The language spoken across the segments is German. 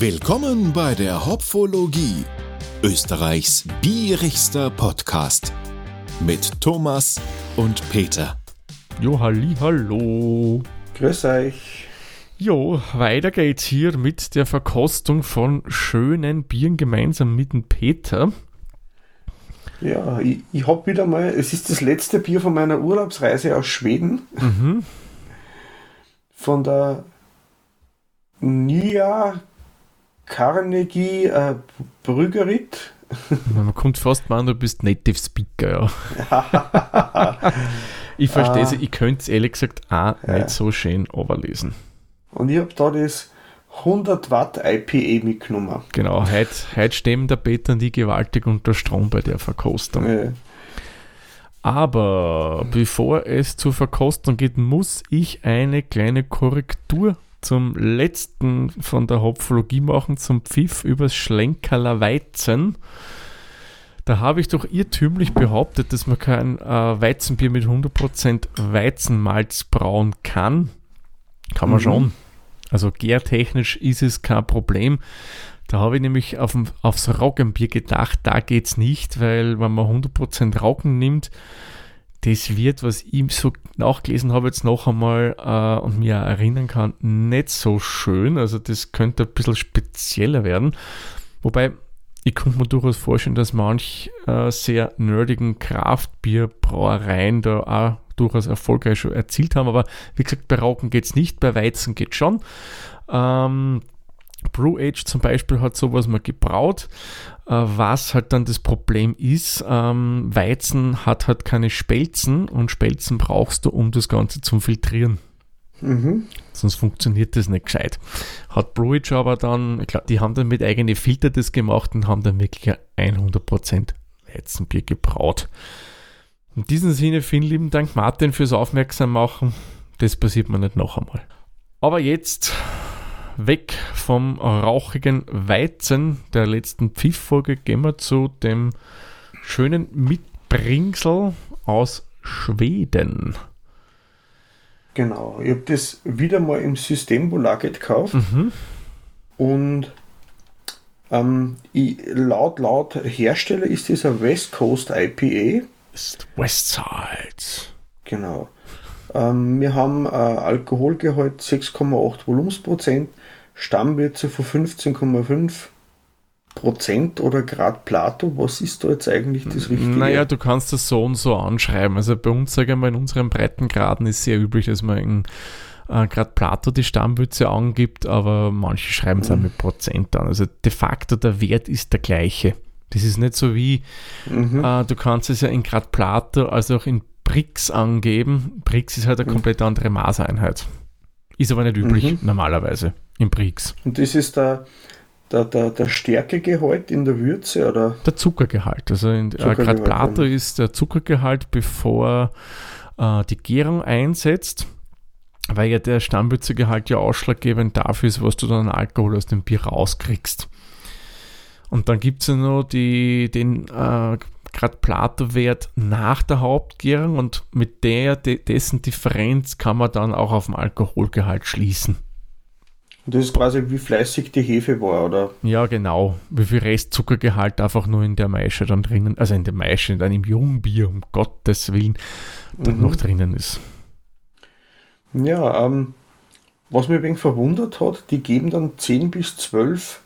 Willkommen bei der Hopfologie, Österreichs bierigster Podcast mit Thomas und Peter. Jo, halli, hallo. Grüß euch. Jo, weiter geht's hier mit der Verkostung von schönen Bieren gemeinsam mit dem Peter. Ja, ich, ich habe wieder mal, es ist das letzte Bier von meiner Urlaubsreise aus Schweden. Mhm. Von der Nya Carnegie äh, Brüggerit. Man kommt fast mal an, du bist Native Speaker, ja. ich verstehe es, ich könnte es ehrlich gesagt auch Ja. nicht so schön überlesen. Und ich habe da das 100 Watt IPA mitgenommen. Genau, heute, heute stehen der Peter und die gewaltig unter Strom bei der Verkostung. Äh, Aber bevor es zur Verkostung geht, muss ich eine kleine Korrektur zum letzten von der Hopfologie machen, zum Pfiff übers Schlenkerler Weizen. Da habe ich doch irrtümlich behauptet, dass man kein äh, Weizenbier mit 100% Weizenmalz brauen kann. Kann man Mhm. schon. Also gärtechnisch ist es kein Problem. Da habe ich nämlich auf, aufs Roggenbier gedacht, da geht es nicht, weil wenn man 100% Roggen nimmt, das wird, was ich so nachgelesen habe, jetzt noch einmal äh, und mir erinnern kann, nicht so schön. Also das könnte ein bisschen spezieller werden. Wobei, ich könnte mir durchaus vorstellen, dass manch äh, sehr nerdigen Kraftbierbrauereien da auch durchaus erfolgreich schon erzielt haben. Aber wie gesagt, bei Roggen geht es nicht, bei Weizen geht schon. Ähm, Brew Age zum Beispiel hat sowas mal gebraut. Äh, was halt dann das Problem ist, ähm, Weizen hat halt keine Spelzen und Spelzen brauchst du, um das Ganze zu filtrieren. mhm. Sonst funktioniert das nicht gescheit. Hat Brewage aber dann, ich glaube, die haben dann mit eigenen Filter das gemacht und haben dann wirklich ein 100% Weizenbier gebraut. In diesem Sinne vielen lieben Dank Martin fürs Aufmerksam machen. Das passiert mir nicht noch einmal. Aber jetzt weg vom rauchigen Weizen der letzten Pfiff-Folge gehen wir zu dem schönen Mitbringsel aus Schweden. Genau. Ich habe das wieder mal im Systembolaget gekauft. Mhm. Und ähm, ich, laut, laut Hersteller ist das ein West Coast IPA. Ist Westside. Genau. Ähm, wir haben äh, Alkoholgehalt 6,8 Volumensprozent, Stammwürze von 15,5 Prozent oder Grad Plato. Was ist da jetzt eigentlich das Richtige? Naja, du kannst das so und so anschreiben. Also bei uns, sage ich mal, in unseren Breitengraden ist sehr üblich, dass man in äh, gerade Plato die Stammwürze angibt, aber manche schreiben es auch mit Prozent an. Also de facto der Wert ist der gleiche. Das ist nicht so wie, Mhm. äh, du kannst es ja in Grad Plato als auch in Brix angeben. Brix ist halt eine komplett andere Maßeinheit. Ist aber nicht üblich Mhm. normalerweise in Brix. Und das ist der, der, der, der Stärkegehalt in der Würze, oder? Der Zuckergehalt. Also in, äh, gerade Plato ja. ist der Zuckergehalt, bevor äh, die Gärung einsetzt, weil ja der Stammwürzegehalt ja ausschlaggebend dafür ist, was du dann an Alkohol aus dem Bier rauskriegst. Und dann gibt es ja noch die, den äh, gerade Plato-Wert nach der Hauptgärung und mit der, de, dessen Differenz kann man dann auch auf den Alkoholgehalt schließen. Und das ist quasi wie fleißig die Hefe war, oder? Ja, genau. Wie viel Restzuckergehalt einfach nur in der Maische dann drinnen, also in der Maische, dann im Jungbier, um Gottes Willen, dann Mhm. noch drinnen ist. Ja, ähm, was mich ein wenig verwundert hat, die geben dann 10 bis 12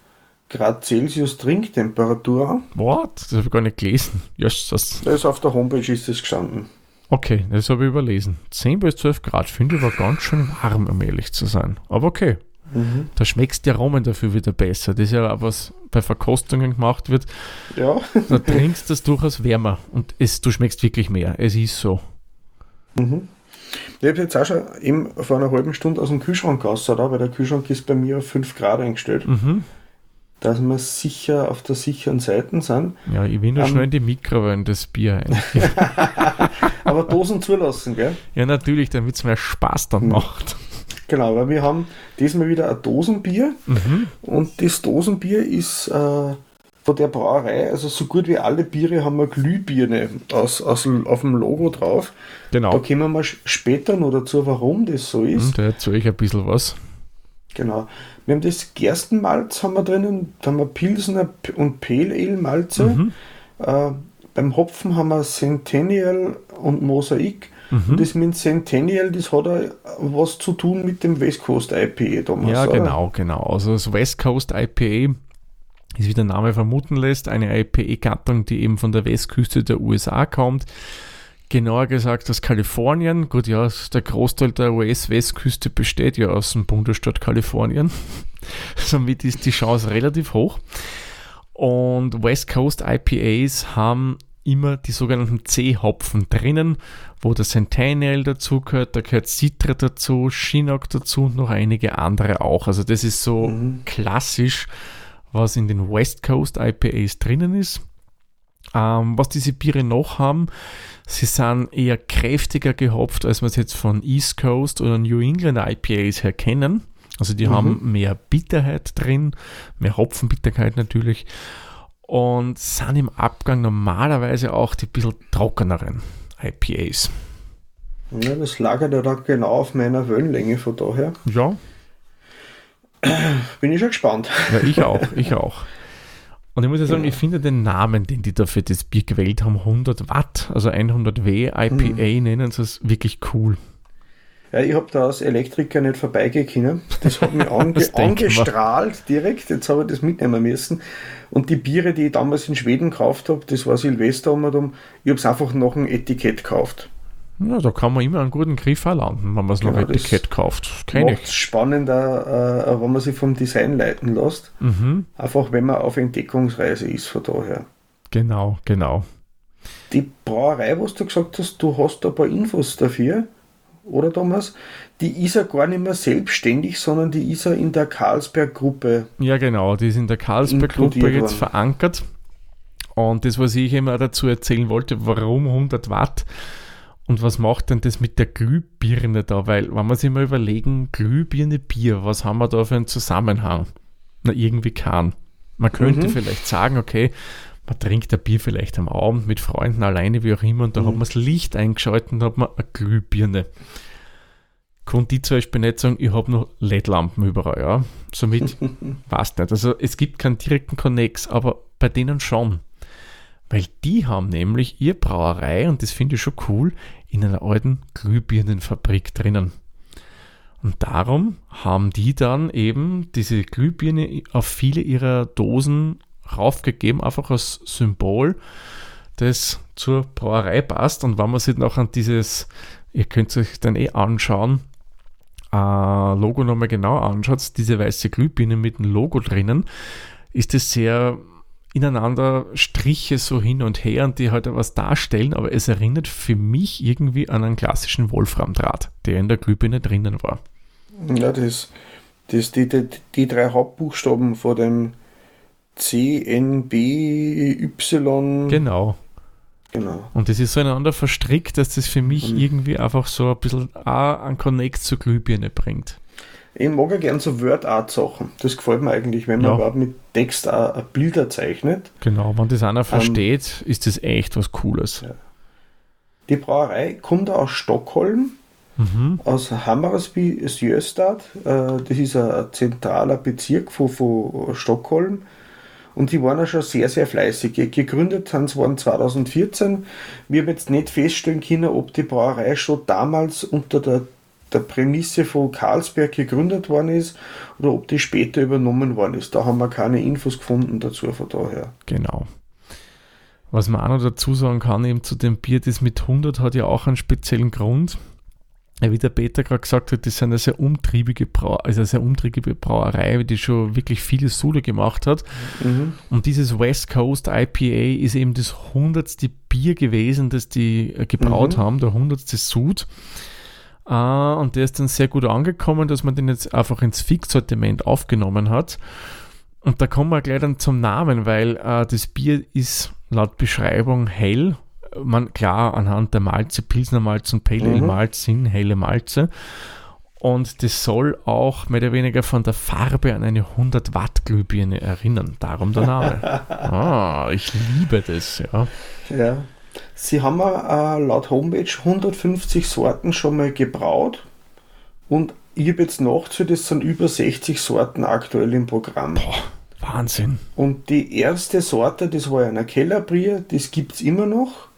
Grad Celsius Trinktemperatur an. What? Das habe ich gar nicht gelesen. Yes, das, Da ist auf der Homepage ist das gestanden. okay, das habe ich überlesen. 10 bis 12 Grad finde ich aber ganz schön warm, um ehrlich zu sein. Aber okay, Mhm. da schmeckst der Aromen dafür wieder besser. Das ist ja auch was bei Verkostungen gemacht wird. Ja, Da trinkst du das durchaus wärmer und es, du schmeckst wirklich mehr. Es ist so. mhm. ich habe jetzt auch schon eben vor einer halben Stunde aus dem Kühlschrank raus, oder? weil der Kühlschrank ist bei mir auf 5 Grad eingestellt, Mhm. dass wir sicher auf der sicheren Seite sind. Ja, ich will nur Ähm. schnell in die Mikrowelle das Bier ein. Aber Dosen zulassen, gell? Ja, natürlich, damit es mehr Spaß dann macht. Genau, weil wir haben diesmal wieder ein Dosenbier Mhm. und das Dosenbier ist äh, von der Brauerei, also so gut wie alle Biere haben eine Glühbirne aus, aus, auf dem Logo drauf. Da Genau. kommen wir sch- später noch dazu, warum das so Mhm, ist. Da erzähle ich ein bisschen was. Genau. Wir haben das Gerstenmalz haben wir drinnen, da haben wir Pilsner und Pale Ale Malze. Mhm. Äh, beim Hopfen haben wir Centennial und Mosaik. Mhm. Das mit Centennial, das hat auch was zu tun mit dem West Coast IPA damals. Ja, oder? genau, genau. Also das West Coast IPA ist, wie der Name vermuten lässt, eine IPA-Gattung, die eben von der Westküste der USA kommt. Genauer gesagt aus Kalifornien. Gut, ja, der Großteil der US-Westküste besteht ja aus dem Bundesstaat Kalifornien. Somit ist die Chance relativ hoch. Und West Coast IPAs haben immer die sogenannten C-Hopfen drinnen, wo der Centennial dazu gehört, da gehört Citra dazu, Chinook dazu und noch einige andere auch. Also das ist so mhm. klassisch, was in den West Coast IPAs drinnen ist. Ähm, was diese Biere noch haben, sie sind eher kräftiger gehopft, als wir es jetzt von East Coast oder New England IPAs her kennen. Also die mhm. haben mehr Bitterheit drin, mehr Hopfenbitterkeit natürlich und sind im Abgang normalerweise auch die bisschen trockeneren IPAs. Ja, das lagert ja da genau auf meiner Wellenlänge von daher. Ja. Bin ich schon gespannt. Ja, ich auch, ich auch. Und ich muss ja sagen, ja. ich finde den Namen, den die da für das Bier gewählt haben, 100 Watt, also 100 W IPA, hm. nennen sie es wirklich cool. Ja, ich habe da als Elektriker nicht vorbeigekommen. Das hat mich ange angestrahlt direkt. Jetzt habe ich das mitnehmen müssen. Und die Biere, die ich damals in Schweden gekauft habe, das war Silvester um und ich habe es einfach nach einem Etikett gekauft. Ja, da kann man immer einen guten Griff landen, wenn man es genau, nach Etikett kauft. Kenne ich. spannender, äh, wenn man sich vom Design leiten lässt. Mhm. Einfach, wenn man auf Entdeckungsreise ist, von daher. Genau, genau. Die Brauerei, was du gesagt hast, du hast ein paar Infos dafür oder Thomas? Die ist ja gar nicht mehr selbstständig, sondern die ist ja in der Carlsberg-Gruppe. Ja, genau, die ist in der Carlsberg-Gruppe jetzt verankert. Und das, was ich immer dazu erzählen wollte, warum 100 Watt und was macht denn das mit der Glühbirne da? Weil, wenn wir sich mal überlegen, Glühbirne, Bier, was haben wir da für einen Zusammenhang? Na, irgendwie keinen. Man könnte mhm. vielleicht sagen, okay, man trinkt ein Bier vielleicht am Abend mit Freunden alleine, wie auch immer, und da mhm. hat man das Licht eingeschaltet und hat man eine Glühbirne. Konnte zum Beispiel nicht sagen, ich habe noch LED-Lampen überall, ja. Somit passt nicht. Also es gibt keinen direkten Connex, aber bei denen schon. Weil die haben nämlich ihr Brauerei, und das finde ich schon cool, in einer alten Glühbirnenfabrik drinnen. Und darum haben die dann eben diese Glühbirne auf viele ihrer Dosen raufgegeben, einfach als Symbol, das zur Brauerei passt. Und wenn man sich noch an dieses, ihr könnt es euch dann eh anschauen, äh, Logo nochmal genau anschaut, diese weiße Glühbirne mit dem Logo drinnen, ist es sehr ineinander Striche so hin und her und die halt was darstellen, aber es erinnert für mich irgendwie an einen klassischen Wolframdraht, der in der Glühbirne drinnen war. Ja, das, das die, die, die drei Hauptbuchstaben vor dem C, N, B, Y. Genau. Genau. Und das ist so ineinander verstrickt, dass das für mich mhm. irgendwie einfach so ein bisschen einen Connect zur Glühbirne bringt. Ich mag ja gern so Word-Art-Sachen. Das gefällt mir eigentlich, wenn man ja. mit Text auch Bilder zeichnet. Genau, wenn das einer ähm, versteht, ähm, ist das echt was Cooles. Ja. Die Brauerei kommt aus Stockholm, mhm. aus Hammarby Sjöstad. Äh, das ist ein zentraler Bezirk von, von Stockholm. Und die waren ja schon sehr, sehr fleißig. Gegründet haben sie waren 2014. Wir haben jetzt nicht feststellen können, ob die Brauerei schon damals unter der, der Prämisse von Karlsberg gegründet worden ist oder ob die später übernommen worden ist. Da haben wir keine Infos gefunden dazu von daher. Genau. Was man auch noch dazu sagen kann, eben zu dem Bier, das mit 100 hat ja auch einen speziellen Grund wie der Peter gerade gesagt hat, das ist eine sehr umtriebige, Brau also eine sehr umtriebige Brauerei, die schon wirklich viele Sule gemacht hat. Mhm. Und dieses West Coast IPA ist eben das hundertste Bier gewesen, das die äh, gebraut mhm. haben, der hundertste Sud. Uh, und der ist dann sehr gut angekommen, dass man den jetzt einfach ins Fixsortiment aufgenommen hat. Und da kommen wir gleich dann zum Namen, weil uh, das Bier ist laut Beschreibung hell man klar anhand der Malze, Pilsner Malz und Pale Ale mhm. Malz sind helle Malze. Und das soll auch mehr oder weniger von der Farbe an eine 100 Watt Glühbirne erinnern. Darum der Name. ah, ich liebe das, ja. Ja. Sie haben äh, laut Homepage 150 Sorten schon mal gebraut und ich habe jetzt nachgezählt, es sind über 60 Sorten aktuell im Programm. Boah, Wahnsinn. Und die erste Sorte, das war eine Kellerbier, das gibt es immer noch.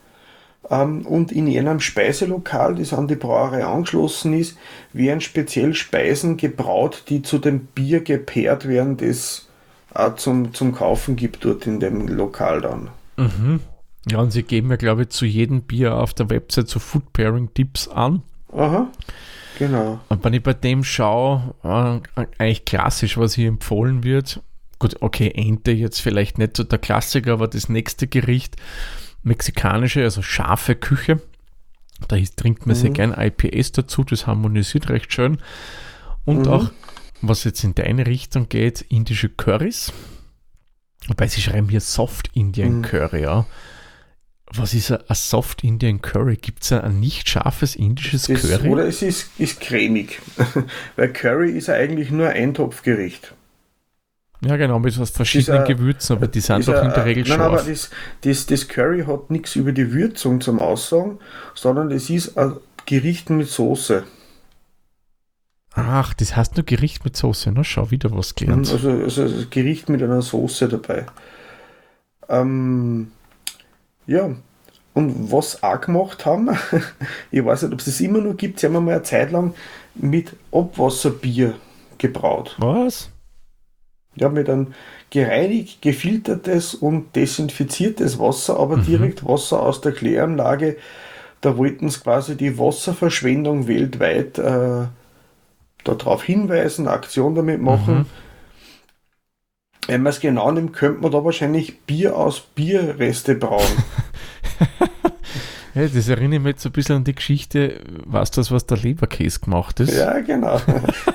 Ähm, und in einem Speiselokal, das an die Brauerei angeschlossen ist, werden speziell Speisen gebraut, die zu dem Bier gepaart werden, das auch zum, zum Kaufen gibt dort in dem Lokal dann. Mhm. Ja, und sie geben ja, glaube ich, zu jedem Bier auf der Website so Food Pairing Tipps an. Aha, genau. Und wenn ich bei dem schaue, äh, eigentlich klassisch, was hier empfohlen wird. Gut, okay, Ente jetzt vielleicht nicht so der Klassiker, aber das nächste Gericht, mexikanische, also scharfe Küche. Da trinkt man Mhm. sehr gern IPS dazu, das harmonisiert recht schön. Und Mhm. auch, was jetzt in deine Richtung geht, indische Currys. Wobei sie schreiben hier Soft Indian Mhm. Curry, ja. Was ist ein, ein Soft Indian Curry? Gibt es ein nicht scharfes indisches Das, Curry? oder es ist, ist cremig. Weil Curry ist ja eigentlich nur ein Eintopfgericht. Ja, genau, mit was verschiedenen Dieser- Gewürzen, aber die sind Ist doch in der Regel nein, aber das, das, das Curry hat nichts über die Würzung zum Aussagen, sondern es ist ein Gericht mit Soße. Ach, das heißt nur Gericht mit Soße, ne? Schau, wieder was gelernt. Also, also Gericht mit einer Soße dabei. Ähm, ja, und was auch gemacht haben, ich weiß nicht, ob es das immer noch gibt, sie haben mal eine Zeit lang mit Abwasserbier gebraut. Was? Ja, mit einem gereinigt, gefiltertes und desinfiziertes Wasser, aber Mhm. direkt Wasser aus der Kläranlage. Da wollten sie quasi die Wasserverschwendung weltweit äh, darauf hinweisen, Aktion damit machen. Mhm. Wenn man es genau nimmt, könnte man da wahrscheinlich Bier aus Bierreste brauen. Ja, das erinnert mich jetzt ein bisschen an die Geschichte, du, das, was der Leberkäse gemacht ist? ja, genau.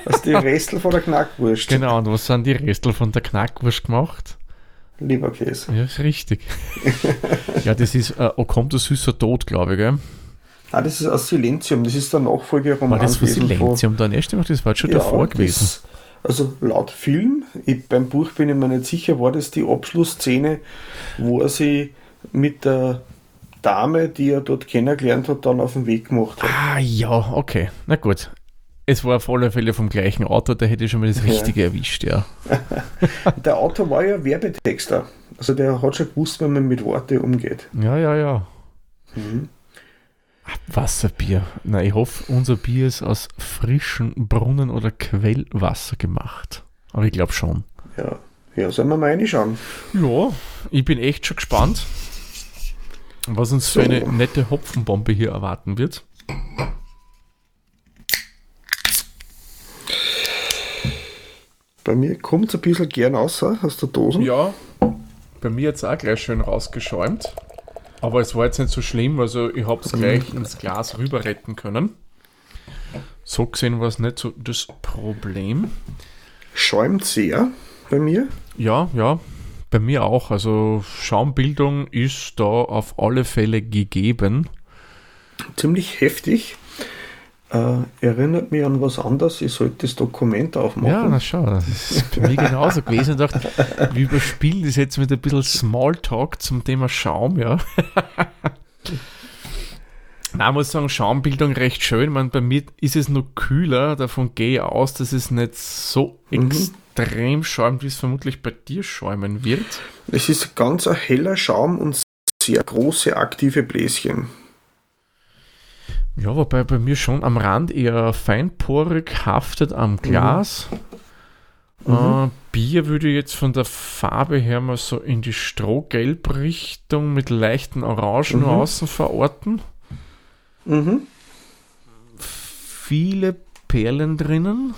Das ist die Restel von der Knackwurst. Genau, und was sind die Restel von der Knackwurst gemacht? Leberkäse. Ja, ist richtig. ja, das ist äh, O kommt der süßer Tod, glaube ich, gell? Ah, das ist aus Silenzium, das ist der Nachfolgeroman War das von Silenzium dann? Ja, stimmt, das war schon davor das- gewesen. Also laut Film, ich, beim Buch bin ich mir nicht sicher, war das die Abschlussszene, wo er sie mit der Dame, die er dort kennengelernt hat, dann auf den Weg gemacht hat. Ah, ja, okay. Na gut. Es war auf alle Fälle vom gleichen Autor, da hätte ich schon mal das Ja. Richtige erwischt, ja. Der Autor war ja Werbetexter. Also der hat schon gewusst, wenn man mit Worte umgeht. Ja, ja, ja. Mhm. Wasserbier. Na, ich hoffe, unser Bier ist aus frischem Brunnen- oder Quellwasser gemacht. Aber ich glaube schon. Ja. ja, sollen wir mal reinschauen. Ja, ich bin echt schon gespannt, was uns für eine nette Hopfenbombe hier erwarten wird. Bei mir kommt es ein bisschen gern raus aus der Dose. Ja, bei mir jetzt auch gleich schön rausgeschäumt. Aber es war jetzt nicht so schlimm, also ich habe es gleich ins Glas rüber retten können. So gesehen war es nicht so das Problem. Schäumt sehr bei mir. Ja, ja, bei mir auch. Also Schaumbildung ist da auf alle Fälle gegeben. Ziemlich heftig. Äh, erinnert mich an was anderes. Ich sollte das Dokument aufmachen. Ja, na schau, das ist bei mir genauso gewesen. Ich dachte, wir überspielen das jetzt mit ein bisschen Smalltalk zum Thema Schaum, ja. Na, ich muss sagen, Schaumbildung recht schön. Meine, bei mir ist es nur kühler, davon gehe ich aus, dass es nicht so Mhm. extrem schäumt, wie es vermutlich bei dir schäumen wird. Es ist ganz ein heller Schaum und sehr große aktive Bläschen. Ja, wobei bei mir schon am Rand eher feinporig haftet am Glas. Äh, Bier würde jetzt von der Farbe her mal so in die Strohgelb-Richtung mit leichten Orangen Mhm. außen verorten. Mhm. Viele Perlen drinnen.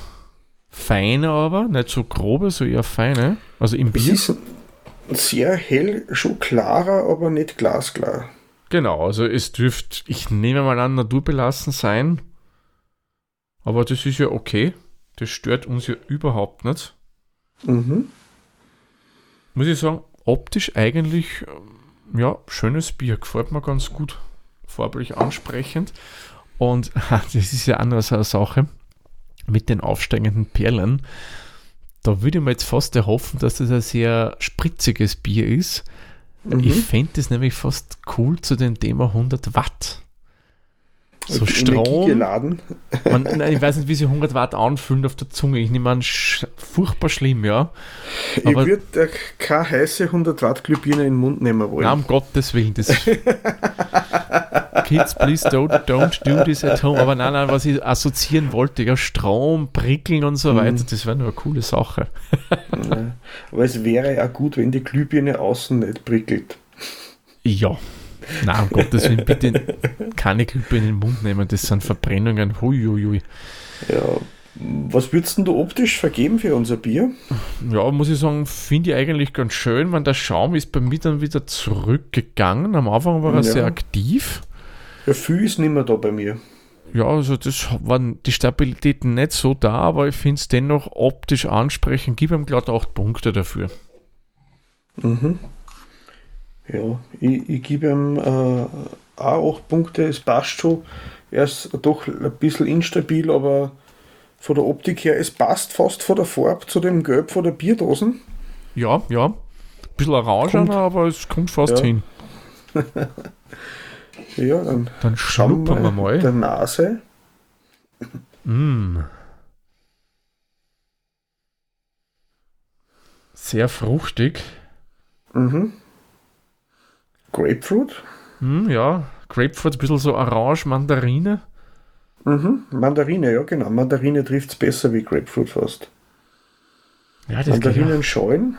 Feine aber, nicht so grobe, so eher feine. Also im Es Bier. ist sehr hell, schon klarer, aber nicht glasklar. Genau, also es dürfte, ich nehme mal an, naturbelassen sein. Aber das ist ja okay. Das stört uns ja überhaupt nicht. Mhm. Muss ich sagen, optisch eigentlich, ähm, ja, schönes Bier. Gefällt mir ganz gut. Farblich ansprechend. Und das ist ja anders eine Sache mit den aufsteigenden Perlen. Da würde ich mir jetzt fast erhoffen, dass das ein sehr spritziges Bier ist. Mhm. Ich fände es nämlich fast cool zu dem Thema 100 Watt. So Strom. Geladen. Man, nein, ich weiß nicht, wie sich 100 Watt anfühlen auf der Zunge. Ich nehme an, furchtbar schlimm, ja. Aber ich würde keine heiße 100 Watt Glühbirne in den Mund nehmen wollen. Nein, um Gottes Willen. Das Kids, please don't, don't do this at home. Aber nein, nein, was ich assoziieren wollte, ja, Strom, Prickeln und so mhm. weiter, das wäre nur eine coole Sache. ja. Aber es wäre ja gut, wenn die Glühbirne außen nicht prickelt. Ja, Nein, um Gottes Willen, bitte keine Klippe in den Mund nehmen, das sind Verbrennungen. Huiuiui. Ja, was würdest du optisch vergeben für unser Bier? Ja, muss ich sagen, finde ich eigentlich ganz schön, weil der Schaum ist bei mir dann wieder zurückgegangen. Am Anfang war er ja. sehr aktiv. Ja, viel ist nicht mehr da bei mir. Ja, also das waren die Stabilität nicht so da, aber ich finde es dennoch optisch ansprechend. Gib ihm glatt 8 Punkte dafür. Mhm. Ja, ich, ich gebe ihm äh, auch 8 Punkte, es passt schon. Er ist doch ein bisschen instabil, aber von der Optik her, es passt fast von der Farbe zu dem Gelb von der Bierdosen. Ja, ja. Ein bisschen orange, aber es kommt fast ja. hin. ja, dann, dann schnuppern wir mal. Der Nase. Mm. Sehr fruchtig. Mhm. Grapefruit? Hm, ja, Grapefruit, ein bisschen so Orange, Mandarine. Mhm, Mandarine, ja genau. Mandarine trifft es besser wie Grapefruit fast. Ja, das Mandarinen scheuen.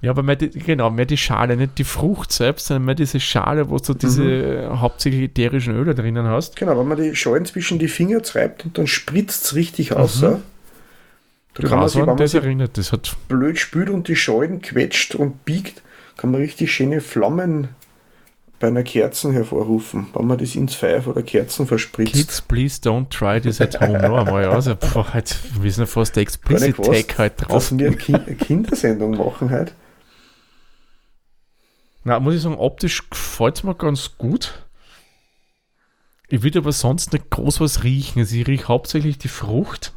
Ja, aber mehr die, genau, mehr die Schale, nicht die Frucht selbst, sondern mehr diese Schale, wo du diese mhm. hauptsächlich ätherischen Öle drinnen hast. Genau, wenn man die Schalen zwischen die Finger treibt und dann spritzt es richtig aus. Mhm. Da kann man sich, wenn man das erinnert, das hat blöd spült und die Schalen quetscht und biegt, kann man richtig schöne Flammen bei einer Kerzen hervorrufen, wenn man das ins Pfeif oder Kerzen verspritzt. Kids, please don't try this at home. Noch einmal, also, boah, halt, wir sind ja fast der Explicit Tag halt drauf. Dass wir eine, kind eine Kindersendung machen halt. Na, muss ich sagen, optisch gefällt es mir ganz gut. Ich würde aber sonst nicht groß was riechen. Also ich rieche hauptsächlich die Frucht.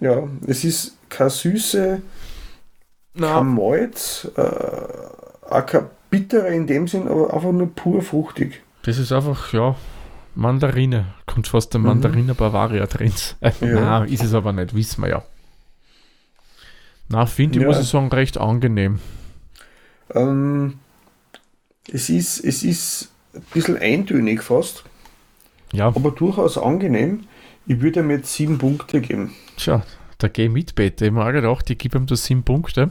Ja, es ist keine Süße, kein Malz, äh, auch kein bitterer in dem Sinn, aber einfach nur pur fruchtig. Das ist einfach, ja, Mandarine. Kommt fast der Mandarine mhm. Bavaria drin. Äh, ja. Nein, ist es aber nicht, wissen wir ja. Na, finde ich, ja. muss ich sagen, recht angenehm. Ähm, es, ist, es ist ein bisschen eintönig fast. Ja. Aber durchaus angenehm. Ich würde ihm jetzt sieben Punkte geben. Tja, da gehe ich mit, Bete. Ich habe gedacht, ich gebe ihm da sieben Punkte.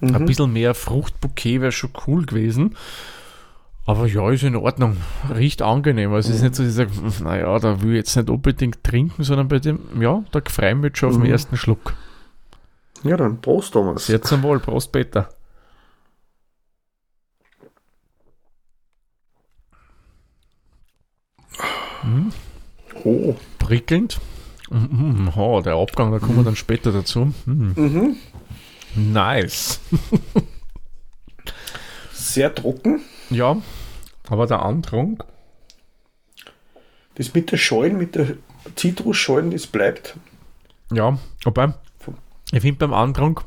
Mhm. Ein bisschen mehr Fruchtbouquet wäre schon cool gewesen. Aber ja, ist in Ordnung. Riecht angenehm. Also es ist nicht so, dass ich sage, naja, da will ich jetzt nicht unbedingt trinken, sondern bei dem, ja, da freue ich mich schon auf den mhm. ersten Schluck. Ja, dann Prost, Thomas. Zum Wohl. Prost, Peter. Hm. Oh. Prickelnd. Mm, oh, der Abgang, da kommen wir dann später dazu. Mm. Mhm. Nice. Sehr trocken. Ja, aber der Andrang. Das mit der Schalen, mit der Zitrusschalen, das bleibt. Ja, aber ich finde beim Andrang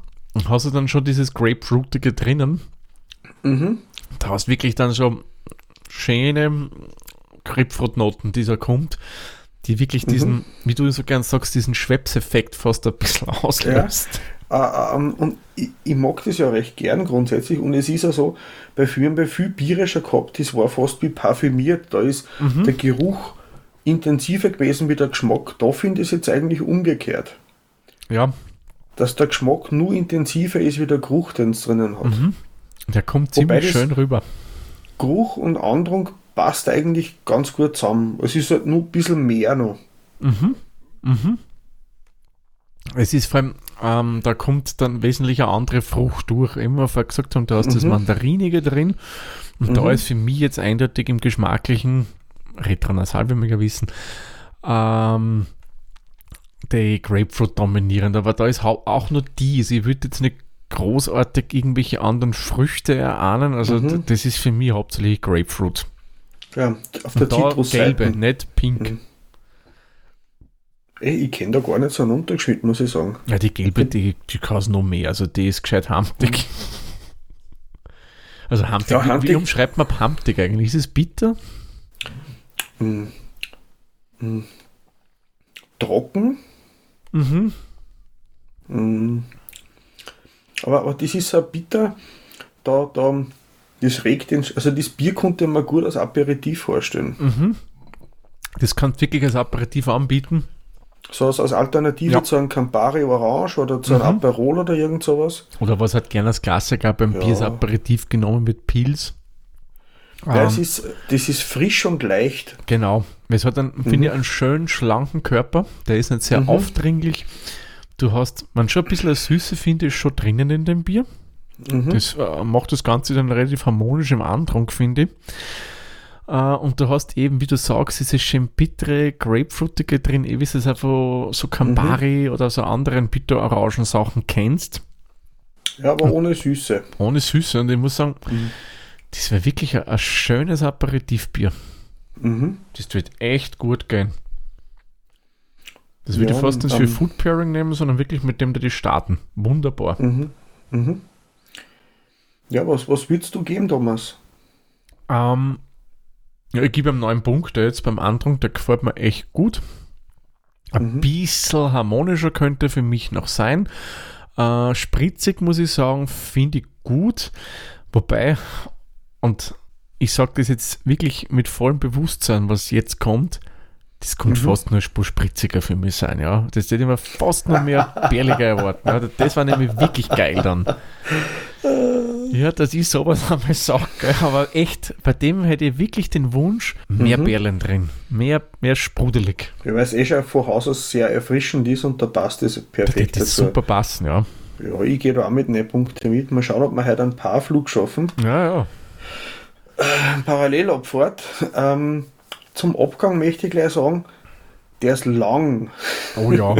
hast du dann schon dieses Grapefruitige drinnen. Mhm. Da hast wirklich dann so schöne Grapefruit-Noten, die da kommt, die wirklich diesen, mhm. wie du so gern sagst, diesen Schwepseffekt fast ein bisschen auslöst. Ja. Uh, um, und ich, ich, mag das ja recht gern grundsätzlich und es ist ja so, bei vielen, bei viel Biere schon gehabt, das war fast wie parfümiert, da ist mhm. der Geruch intensiver gewesen wie der Geschmack. Da finde ich es jetzt eigentlich umgekehrt. Ja. Dass der Geschmack nur intensiver ist wie der Geruch, den es drinnen hat. Mhm. Der kommt ziemlich schön rüber. Geruch und Andrung passt eigentlich ganz gut zusammen. Es ist halt nur ein bisschen mehr noch. Mhm. Mhm. Es ist vor allem, ähm, da kommt dann wesentlich eine andere Frucht durch. Immer vorher gesagt haben, da hast mhm. das Mandarinige drin. Und mhm. da ist für mich jetzt eindeutig im geschmacklichen, retronasal, wie wir ja wissen, ähm, die Grapefruit dominierend. Aber da ist auch nur dies. Ich würde jetzt nicht großartig irgendwelche anderen Früchte erahnen. Also mhm. das ist für mich hauptsächlich Grapefruit. Ja, auf der Zitrusseite. Gelbe, nicht pink. Mhm. Ey, ich kenne da gar nicht so einen Unterschied, muss ich sagen. Ja, die gelbe, die, die kann es noch mehr. Also die ist gescheit hamtig. Also hamtig, ja, wie, wie umschreibt man hamtig eigentlich? Ist es bitter? Hm. trocken. Mhm. Mm. Aber, aber das ist so bitter, da, da, das regt den, also das Bier konnte man gut als Aperitif vorstellen. Mhm. Das kannst du wirklich als Aperitif anbieten. So als, als Alternative Ja. zu einem Campari Orange oder zu einem Mhm. Aperol oder irgend sowas. Oder was hat gerne als Klassiker beim Ja. Bier als Aperitif genommen mit Pils. Ja, Ähm, ist, das ist frisch und leicht. Genau. Es hat einen, finde ich, einen schönen, schlanken Körper. Der ist nicht sehr Mhm. aufdringlich. Du hast, man schon ein bisschen Süße, finde ich, schon drinnen in dem Bier. Mhm. Das äh, macht das Ganze dann relativ harmonisch im Antrunk, finde ich. Äh, und du hast eben, wie du sagst, diese schön bittere, grapefruitige drin, eh wie du es einfach so Campari oder so anderen bitter-orangen-Sachen kennst, Ja, aber ohne Süße. ohne Süße. Und ich muss sagen, Mhm. das wäre wirklich ein, ein schönes Aperitivbier. Mhm. Das wird echt gut gehen. Das würde Ja, ich fast nicht für Food Pairing nehmen, sondern wirklich mit dem, der die starten. Wunderbar. Mhm. Mhm. Ja, was, was würdest du geben, Thomas? Ähm, ja, ich gebe ihm neun Punkte jetzt beim Antrunk, der gefällt mir echt gut. Ein Mhm. bisschen harmonischer könnte für mich noch sein. Äh, spritzig muss ich sagen, finde ich gut. Wobei, und ich sage das jetzt wirklich mit vollem Bewusstsein, was jetzt kommt, das kommt Mhm. fast nur Spur spritziger für mich sein, ja. Das hätte ich mir fast noch mehr bärliger erwarten. Ja. Das war nämlich wirklich geil dann. Ja, dass ich sowas einmal sage, aber echt, bei dem hätte ich wirklich den Wunsch, mehr Mhm. Bärlen drin, mehr, mehr sprudelig. Ja, weil es eh schon von Haus aus sehr erfrischend ist und da passt es Das perfekt hätte dazu. super passen, ja. Ja, ich gehe da auch mit neun Punkten mit. Mal schauen, ob wir heute einen Paarflug schaffen. Ja, ja. Parallelabfahrt. Ähm, zum Abgang möchte ich gleich sagen, der ist lang. Oh ja.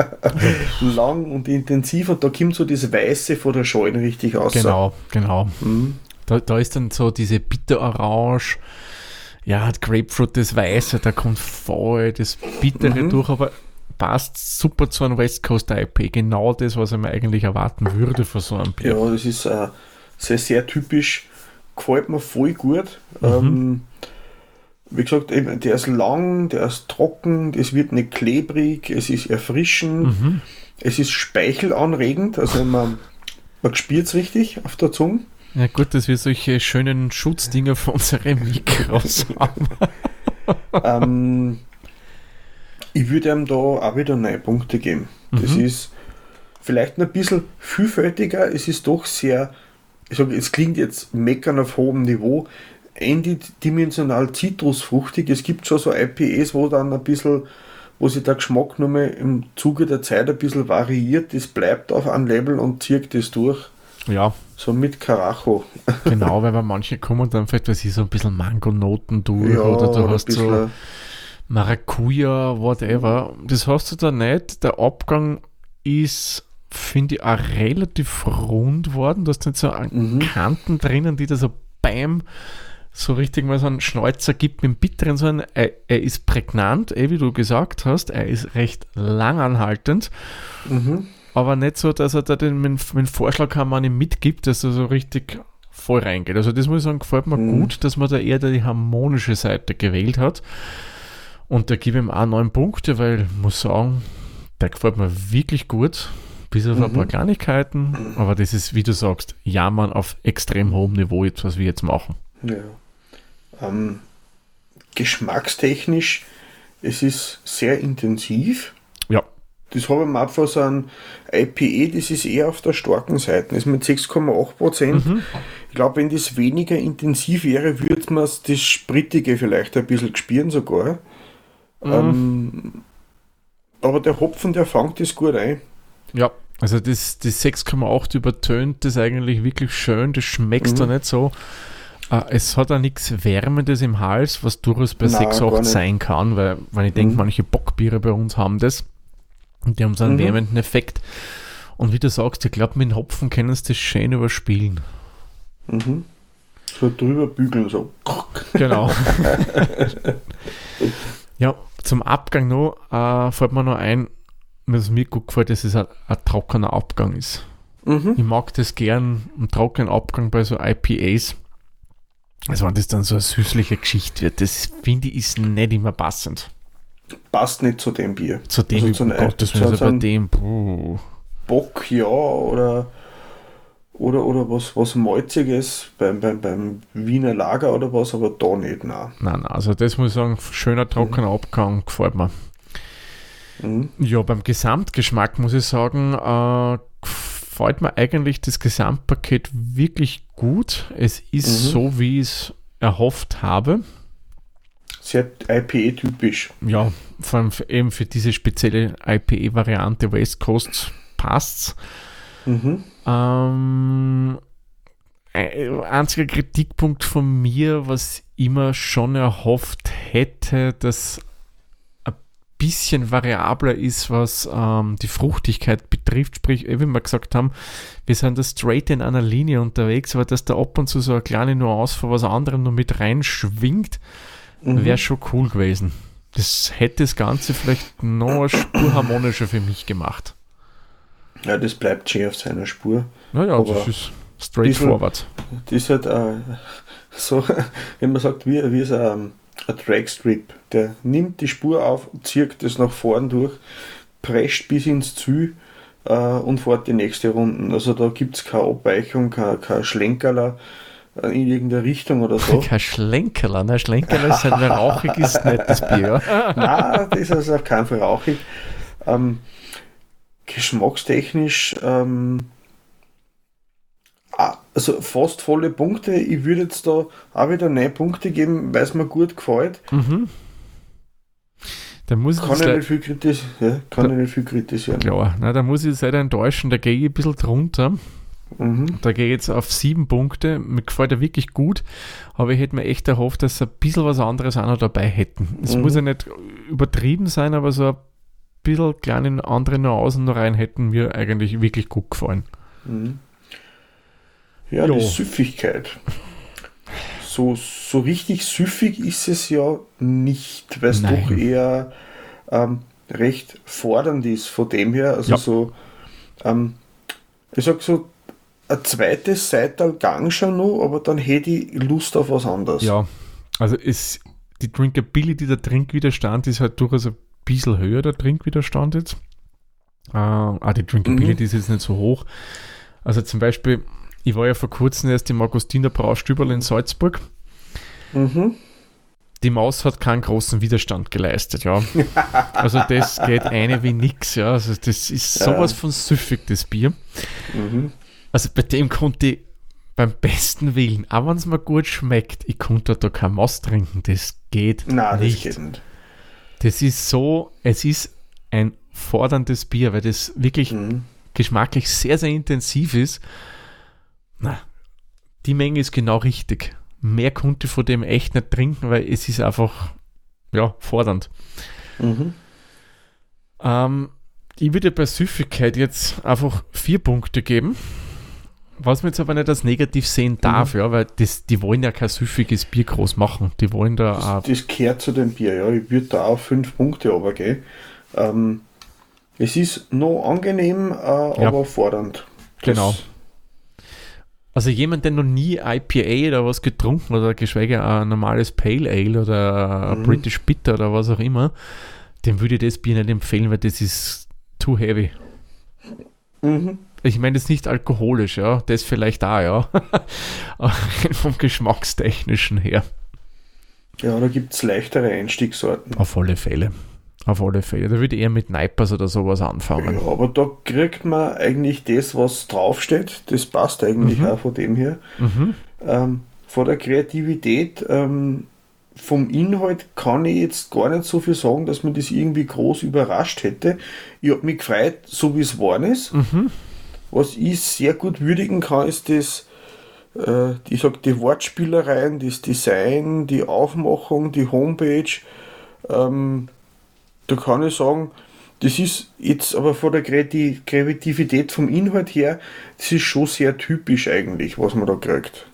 Lang und intensiv und da kommt so das Weiße von der Scheune richtig aus. genau, genau. Mhm. Da, da ist dann so diese Bitterorange, ja, Grapefruit, das Weiße, da kommt voll das Bittere Mhm. durch, aber passt super zu einem West Coast IP. Genau das, was mir eigentlich erwarten würde von so einem Bier. Ja, das ist äh, sehr, sehr typisch. Gefällt mir voll gut. Mhm. Ähm, wie gesagt, eben, der ist lang, der ist trocken, das wird nicht klebrig, es ist erfrischend, Mhm. es ist speichelanregend, also man, man spürt es richtig auf der Zunge. Ja gut, dass wir solche schönen Schutzdinger für unsere Mikros haben. ähm, ich würde ihm da auch wieder neun Punkte geben. Das Mhm. ist vielleicht ein bisschen vielfältiger, es ist doch sehr, ich sage, es klingt jetzt meckern auf hohem Niveau, eindimensional zitrusfruchtig. Es gibt schon so IPAs, wo dann ein bisschen, wo sich der Geschmack nur mehr im Zuge der Zeit ein bisschen variiert. Das bleibt auf einem Level und zieht das durch. Ja, So mit Karacho. genau, weil bei manchen kommen dann vielleicht, weiß ich, so ein bisschen Mangonoten durch oder du ein hast so Maracuja, whatever. Das hast du da nicht. Der Abgang ist, finde ich, auch relativ rund worden. Du hast nicht so Mhm. Kanten drinnen, die da so beim so richtig mal so einen Schnäuzer gibt mit dem Bitteren, sondern er, er ist prägnant, eh wie du gesagt hast, er ist recht langanhaltend, Mhm. aber nicht so, dass er da den mit, mit Vorschlaghammer nicht mitgibt, dass er so richtig voll reingeht. Also das muss ich sagen, gefällt mir Mhm. gut, dass man da eher die harmonische Seite gewählt hat. Und da gebe ich ihm auch neun Punkte, weil ich muss sagen, der gefällt mir wirklich gut. Bis auf ein Mhm. paar Kleinigkeiten. Aber das ist, wie du sagst, Jammern auf extrem hohem Niveau, jetzt, was wir jetzt machen. Ja. Ähm, geschmackstechnisch, es ist sehr intensiv. Ja. Das habe ich mir auch von so einem IPA, das ist eher auf der starken Seite. Das ist mit 6,8 Prozent. Mhm. Ich glaube, wenn das weniger intensiv wäre, würde man das Sprittige vielleicht ein bisschen spüren sogar. Mhm. Ähm, aber der Hopfen, der fängt das gut ein. Ja, also das, das 6,8 übertönt das eigentlich wirklich schön, das schmeckst Mhm. da nicht so. Äh, es hat auch nichts Wärmendes im Hals, was durchaus bei Nein, 6,8 nicht. sein kann, weil, weil ich denke, Mhm. manche Bockbiere bei uns haben das. Und die haben so einen Mhm. wärmenden Effekt. Und wie du sagst, ich glaube, mit dem Hopfen können sie das schön überspielen. Mhm. So drüber bügeln, so. Genau. ja, zum Abgang noch, äh, fällt mir noch ein, was mir gut gefällt, dass es ein, ein trockener Abgang ist. Mhm. Ich mag das gern, einen trockenen Abgang bei so IPAs. Also wenn das dann so eine süßliche Geschichte wird, das finde ich ist nicht immer passend. passt nicht zu dem Bier. Zu dem, Also zu einem- Gottes Willen, also bei dem, puh. Bock, ja, oder, oder, oder was, was Malziges beim, beim, beim Wiener Lager oder was, aber da nicht, nein. Nein, nein, also das muss ich sagen, schöner trockener Abgang, gefällt mir. Mhm. Ja, beim Gesamtgeschmack muss ich sagen, äh, gefällt mir eigentlich das Gesamtpaket wirklich gut. Es ist Mhm. so, wie ich es erhofft habe. Sehr IPA-typisch. Ja, vor allem für, eben für diese spezielle IPA-Variante West Coast passt's. Mhm. Ähm, ein einziger Kritikpunkt von mir, was immer schon erhofft hätte, dass ein bisschen variabler ist, was ähm, die Fruchtigkeit betrifft. Sprich, eh, wie wir gesagt haben, wir sind da straight in einer Linie unterwegs, aber dass da ab und zu so eine kleine Nuance von was anderem noch mit reinschwingt, Mhm. wäre schon cool gewesen. Das hätte das Ganze vielleicht noch eine Spur harmonischer für mich gemacht. Ja, das bleibt schön auf seiner Spur. Naja, Aber das ist straightforward. Das ist halt äh, so, wenn man sagt, wie, wie so ein, ein Dragstrip. Der nimmt die Spur auf, zieht das nach vorn durch, prescht bis ins Ziel äh, und fährt die nächste Runde. Also da gibt es keine Abweichung, kein, kein Schlenkerler in irgendeine Richtung oder so. Kein Schlenkerler, ne? Schlenkerler ist halt, wer rauchig ist, nicht das Bier. Nein, das ist also auf keinen Fall rauchig. Ähm, geschmackstechnisch, ähm, ah, also fast volle Punkte. Ich würde jetzt da auch wieder neun Punkte geben, weil es mir gut gefällt. Mhm. Da muss ich Kann ich nicht viel kritisieren. Ja, kann ich nicht viel kritisieren. Klar, na, da muss ich jetzt leider enttäuschen, da gehe ich ein bisschen drunter. Mhm. Da gehe ich jetzt auf sieben Punkte. Mir gefällt er wirklich gut, aber ich hätte mir echt erhofft, dass sie ein bisschen was anderes auch noch dabei hätten. Es Mhm. muss ja nicht übertrieben sein, aber so ein bisschen kleine andere Nuancen noch rein hätten mir eigentlich wirklich gut gefallen. Mhm. Ja, Jo. die Süffigkeit. So, so richtig süffig ist es ja nicht, weil es doch eher ähm, recht fordernd ist von dem her. Also Ja. so, ähm, ich sag so, ein zweites Seital gang schon noch, aber dann hätte ich Lust auf was anderes. Ja, also ist die Drinkability, der Trinkwiderstand ist halt durchaus ein bisschen höher, der Trinkwiderstand jetzt. Äh, ah, die Drinkability Mhm. ist jetzt nicht so hoch. Also zum Beispiel, ich war ja vor kurzem erst im Augustiner Braustüberl in Salzburg. Mhm. Die Maus hat keinen großen Widerstand geleistet, ja. Also das geht eine wie nix, ja. Also das ist Ja. sowas von süffig, das Bier. Mhm. Also bei dem konnte ich beim besten Willen, auch wenn es mir gut schmeckt, ich konnte da kein Maus trinken. Das geht Nein, nicht. das geht nicht. Das ist so, es ist ein forderndes Bier, weil das wirklich Mhm. geschmacklich sehr, sehr intensiv ist. Na, die Menge ist genau richtig. Mehr konnte ich von dem echt nicht trinken, weil es ist einfach, ja, fordernd. Mhm. Ähm, ich würde bei Süffigkeit jetzt einfach vier Punkte geben. Was man jetzt aber nicht als negativ sehen darf, ja, weil das, die wollen ja kein süffiges Bier groß machen. Die wollen da Das, das gehört zu dem Bier, ja. Ich würde da auch fünf Punkte runtergehen. Ähm, es ist noch angenehm, äh, aber fordernd. Das- Genau. Also jemand, der noch nie IPA oder was getrunken oder geschweige ein normales Pale Ale oder Mhm. British Bitter oder was auch immer, dem würde ich das Bier nicht empfehlen, weil das ist too heavy. Mhm. Ich meine jetzt nicht alkoholisch, ja, das vielleicht auch, ja. Vom Geschmackstechnischen her. Ja, da gibt es leichtere Einstiegssorten. Auf alle Fälle. Auf alle Fälle. Da würde ich eher mit Nipers oder sowas anfangen. Ja, aber da kriegt man eigentlich das, was draufsteht. Das passt eigentlich Mhm. auch von dem her. Mhm. Ähm, von der Kreativität, ähm, vom Inhalt kann ich jetzt gar nicht so viel sagen, dass man das irgendwie groß überrascht hätte. Ich habe mich gefreut, so wie es war ist. Mhm. Was ich sehr gut würdigen kann, ist das, äh, ich sag, die Wortspielereien, das Design, die Aufmachung, die Homepage. Ähm, da kann ich sagen, das ist jetzt aber von der Kreati- Kreativität vom Inhalt her, das ist schon sehr typisch eigentlich, was man da kriegt.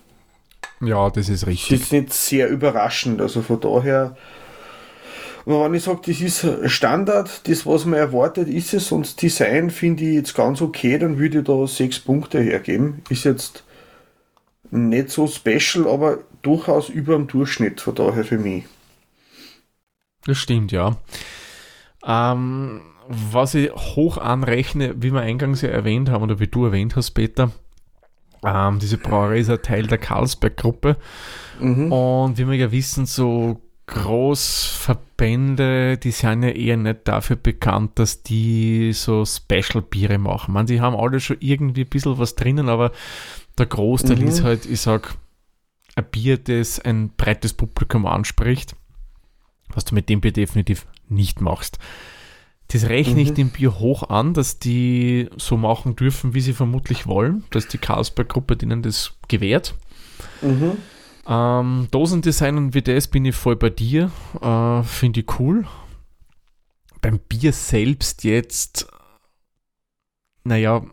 Ja, das ist Das richtig. ist nicht sehr überraschend, also von daher. Aber wenn ich sage, das ist Standard, das was man erwartet, ist es und das Design finde ich jetzt ganz okay, dann würde ich da sechs Punkte hergeben. Ist jetzt nicht so special, aber durchaus über dem Durchschnitt, von daher für mich. Das stimmt, ja. Ähm, was ich hoch anrechne, wie wir eingangs ja erwähnt haben oder wie du erwähnt hast, Peter, ähm, diese Brauerei ist ein Teil der Carlsberg-Gruppe. Mhm. Und wie wir ja wissen, so Großverbände, die sind ja eher nicht dafür bekannt, dass die so Special-Biere machen. Man, die haben alle schon irgendwie ein bisschen was drinnen, aber der Großteil mhm. ist halt, ich sag, ein Bier, das ein breites Publikum anspricht, was du mit dem Bier definitiv nicht machst. Das rechne mhm. ich dem Bier hoch an, dass die so machen dürfen, wie sie vermutlich wollen, dass die Carlsberg-Gruppe denen das gewährt. Mhm. Ähm, Dosendesign und WDS bin ich voll bei dir. Äh, Finde ich cool. Beim Bier selbst jetzt, naja,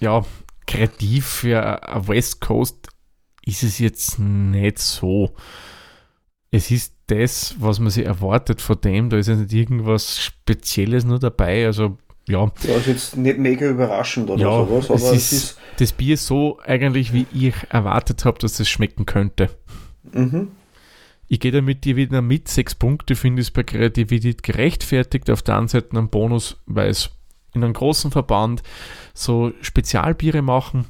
ja, kreativ für eine West Coast ist es jetzt nicht so. Es ist das, was man sich erwartet von dem. Da ist ja nicht irgendwas Spezielles nur dabei. Also ja. Ja, ist jetzt nicht mega überraschend oder ja, sowas, aber es ist, es ist das Bier so eigentlich, wie ich erwartet habe, dass es schmecken könnte. Mhm. Ich gehe da mit dir wieder mit. Sechs Punkte finde ich bei Kreativität gerechtfertigt. Auf der anderen Seite ein Bonus, weil es in einem großen Verband so Spezialbiere machen.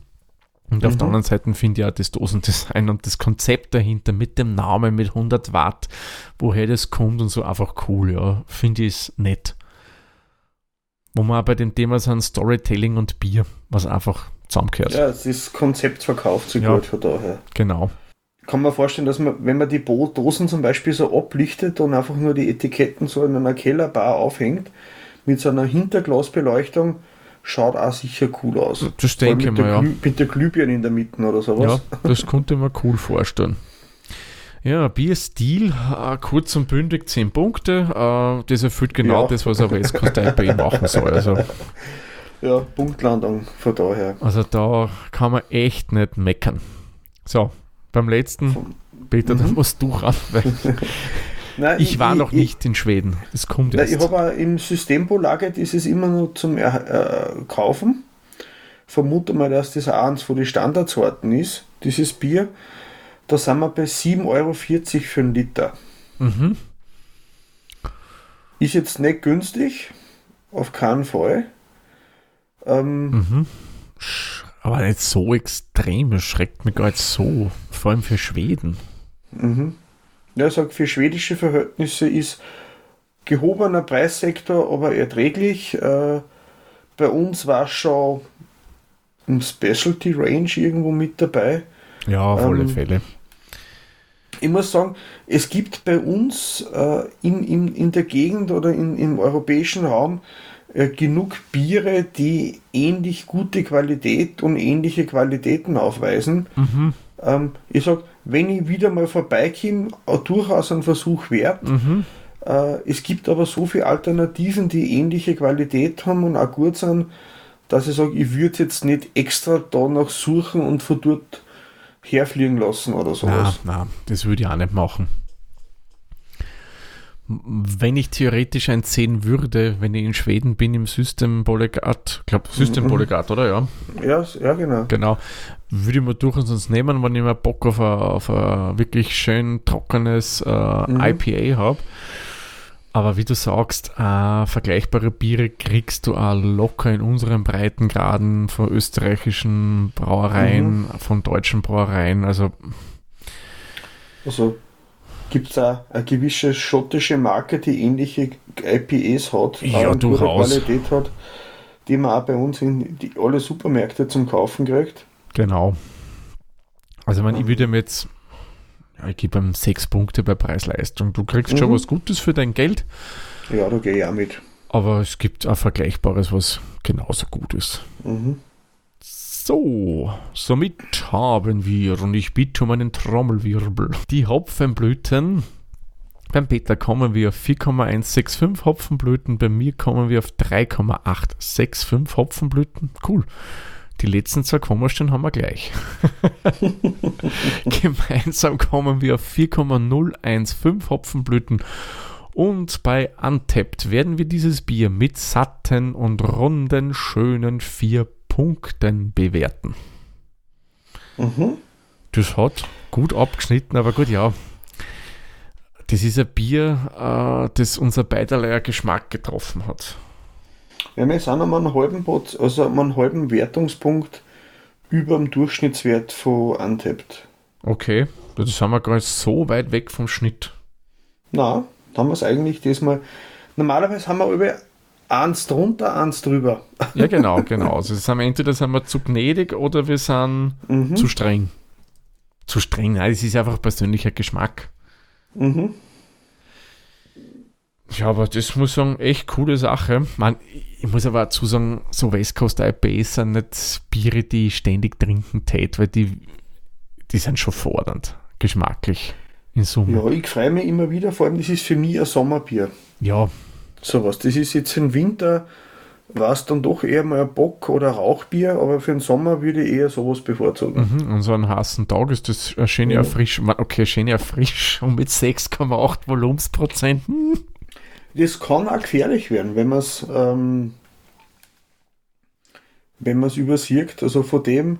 Und mhm. auf der mhm. anderen Seite finde ich auch das Dosendesign und das Konzept dahinter mit dem Namen mit 100 Watt, woher das kommt und so einfach cool, ja. Finde ich es nett. Wo wir auch bei dem Thema sind Storytelling und Bier, was einfach zusammengehört. Ja, das Konzept verkauft sich ja, gut von daher. Genau. Kann man vorstellen, dass man, wenn man die Dosen zum Beispiel so ablichtet und einfach nur die Etiketten so in einer Kellerbar aufhängt, mit so einer Hinterglasbeleuchtung, schaut auch sicher cool aus. Das denke ich mal, ja. Mit der Glühbirne in der Mitte oder sowas. Ja, das konnte man cool vorstellen. Ja, Bierstil, äh, kurz und bündig 10 Punkte. Äh, das erfüllt genau ja. das, was ein West Coast IPA machen soll. Also. Ja, Punktlandung von daher. Also da kann man echt nicht meckern. So, beim letzten, Peter, mhm. dann musst du ran. Nein, ich, ich, war noch ich, nicht in Schweden. Das kommt jetzt. Ich habe im Systembolaget ist es immer noch zum äh, Kaufen. Vermute mal, dass das eins von den Standardsorten ist, dieses Bier. Da sind wir bei 7,40 Euro für einen Liter. Mhm. Ist jetzt nicht günstig, auf keinen Fall. Ähm, mhm. Aber nicht so extrem, es schreckt mich gar nicht so, vor allem für Schweden. Mhm. Ja, ich sage, für schwedische Verhältnisse ist gehobener Preissektor, aber erträglich. Äh, bei uns war schon ein Specialty Range irgendwo mit dabei. Ja, auf alle ähm, Fälle. Ich muss sagen, es gibt bei uns äh, in, in, in der Gegend oder in, im europäischen Raum äh, genug Biere, die ähnlich gute Qualität und ähnliche Qualitäten aufweisen. Mhm. Ähm, ich sage, wenn ich wieder mal vorbeikomme, durchaus ein Versuch wert. Mhm. Äh, es gibt aber so viele Alternativen, die ähnliche Qualität haben und auch gut sind, dass ich sage, ich würde jetzt nicht extra danach suchen und von dort herfliegen lassen oder sowas. Na, na, das würde ich auch nicht machen wenn ich theoretisch ein sehen würde, wenn ich in Schweden bin im System Bolegat, ich glaube System Bolegat, oder? Ja. ja, ja, genau. Genau. Würde ich mir durchaus uns nehmen, wenn ich mal Bock auf ein, auf ein wirklich schön trockenes äh, mhm. IPA habe. Aber wie du sagst, äh, vergleichbare Biere kriegst du auch locker in unseren Breitengraden von österreichischen Brauereien, mhm. von deutschen Brauereien. Also, also Gibt es auch eine gewisse schottische Marke, die ähnliche IPAs hat, ja, eine gute Qualität hat, die man auch bei uns in die, alle Supermärkte zum Kaufen kriegt? Genau. Also ich, meine, ich würde mir jetzt, ja, ich gebe ihm sechs Punkte bei Preis-Leistung. Du kriegst mhm. schon was Gutes für dein Geld. Ja, da gehe ich auch mit. Aber es gibt auch Vergleichbares, was genauso gut ist. Mhm. So, somit haben wir, und ich bitte um einen Trommelwirbel, die Hopfenblüten. Beim Peter kommen wir auf 4,165 Hopfenblüten, bei mir kommen wir auf 3,865 Hopfenblüten. Cool. Die letzten zwei Kommastellen haben wir gleich. Gemeinsam kommen wir auf 4,015 Hopfenblüten. Und bei Untapped werden wir dieses Bier mit satten und runden, schönen 4 Punkten bewerten. Mhm. Das hat gut abgeschnitten, aber gut, ja. Das ist ein Bier, äh, das unser beiderlei Geschmack getroffen hat. Ja, wir sind um einen halben, Pot, also einen halben Wertungspunkt über dem Durchschnittswert von Untapped. Okay, das sind wir gar nicht so weit weg vom Schnitt. Na, da haben wir es eigentlich diesmal. Normalerweise haben wir über eins drunter, eins drüber. Ja, genau, genau. Also sind wir, entweder sind wir zu gnädig oder wir sind mhm. zu streng. Zu streng, nein, das ist einfach persönlicher Geschmack. Mhm. Ja, aber das muss ich sagen, echt coole Sache. Man, ich muss aber dazu sagen, so West Coast IPAs sind nicht Biere, die ich ständig trinken tät, weil die, die sind schon fordernd, geschmacklich in Summe. Ja, ich freue mich immer wieder, vor allem das ist für mich ein Sommerbier. Ja. Sowas. Das ist jetzt im Winter, war es dann doch eher mal ein Bock- oder Rauchbier, aber für den Sommer würde ich eher sowas bevorzugen. Mhm, an so einem heißen Tag ist das ein schöner ja. frisch, okay, schöner frisch und mit 6,8 Volumensprozent. Hm. Das kann auch gefährlich werden, wenn man es ähm, wenn man es übersieht. Also von dem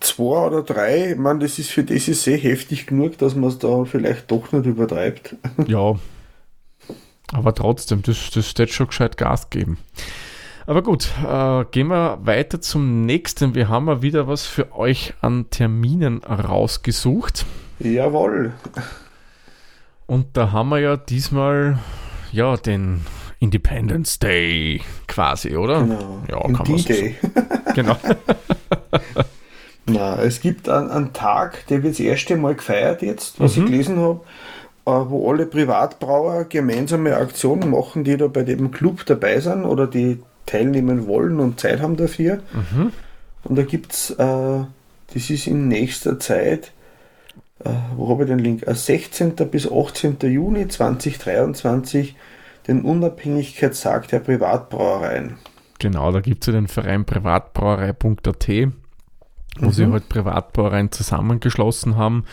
zwei oder drei, ich meine, das ist für das ist sehr heftig genug, dass man es da vielleicht doch nicht übertreibt. Ja. Aber trotzdem, das, das wird schon gescheit Gas geben. Aber gut, äh, gehen wir weiter zum nächsten. Wir haben mal wieder was für euch an Terminen rausgesucht. Jawohl. Und da haben wir ja diesmal ja den Independence Day quasi, oder? Genau. Ja, kann man so Day. genau. Na, es gibt einen, einen, Tag, der wird das erste Mal gefeiert jetzt, was mhm. ich gelesen habe, wo alle Privatbrauer gemeinsame Aktionen machen, die da bei dem Club dabei sind oder die teilnehmen wollen und Zeit haben dafür. Mhm. Und da gibt es, äh, das ist in nächster Zeit, äh, wo habe ich den Link? 16. bis 18. Juni 2023 den Unabhängigkeitstag der Privatbrauereien. Genau, da gibt es ja den Verein privatbrauerei.at, wo mhm. sie halt Privatbrauereien zusammengeschlossen haben,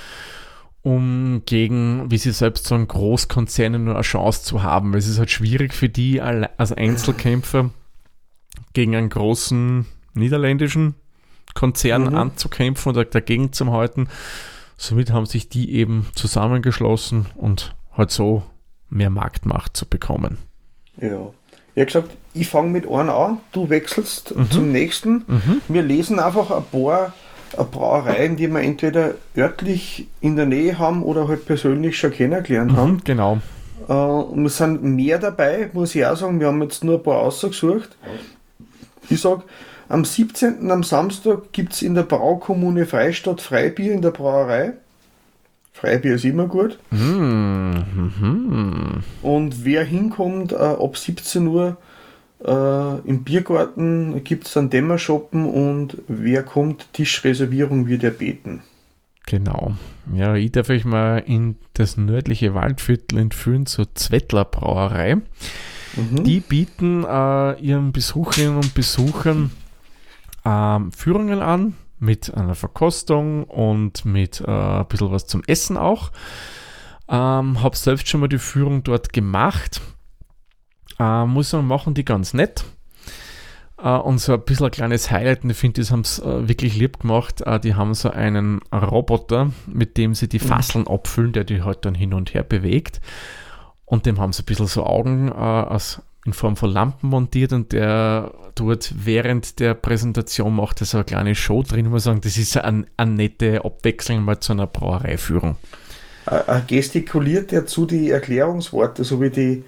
um gegen, wie sie selbst sagen, Großkonzerne nur eine Chance zu haben. Es ist halt schwierig für die als Einzelkämpfer gegen einen großen niederländischen Konzern mhm. anzukämpfen oder dagegen zu halten. Somit haben sich die eben zusammengeschlossen und halt so mehr Marktmacht zu bekommen. Ja. Ich habe gesagt, ich fange mit einem an, du wechselst mhm. zum nächsten. Mhm. Wir lesen einfach ein paar Brauereien, die wir entweder örtlich in der Nähe haben oder halt persönlich schon kennengelernt mhm, haben. Genau. Äh, und es sind mehr dabei, muss ich auch sagen. Wir haben jetzt nur ein paar ausgesucht. Ich sage, am 17. am Samstag gibt es in der Braukommune Freistadt Freibier in der Brauerei. Freibier ist immer gut. Mm Und wer hinkommt, äh, ab 17 Uhr äh, im Biergarten gibt es einen Dämmershoppen und wer kommt, Tischreservierung wird erbeten. Genau. Ja, ich darf euch mal in das nördliche Waldviertel entführen zur Zwettler Brauerei. Mhm. Die bieten äh, ihren Besucherinnen und Besuchern äh, Führungen an mit einer Verkostung und mit äh, ein bisschen was zum Essen auch. Ähm, habe selbst schon mal die Führung dort gemacht. Äh, muss sagen, machen die ganz nett. Äh, und so ein bisschen ein kleines Highlight, und ich finde, das haben sie äh, wirklich lieb gemacht. Äh, die haben so einen Roboter, mit dem sie die mhm. Fasseln abfüllen, der die halt dann hin und her bewegt. Und dem haben sie ein bisschen so Augen aus in Form von Lampen montiert und der dort während der Präsentation macht er so eine kleine Show drin. Ich muss sagen, das ist eine, eine nette Abwechslung mal zu einer Brauereiführung. Gestikuliert er zu die Erklärungsworte, so wie die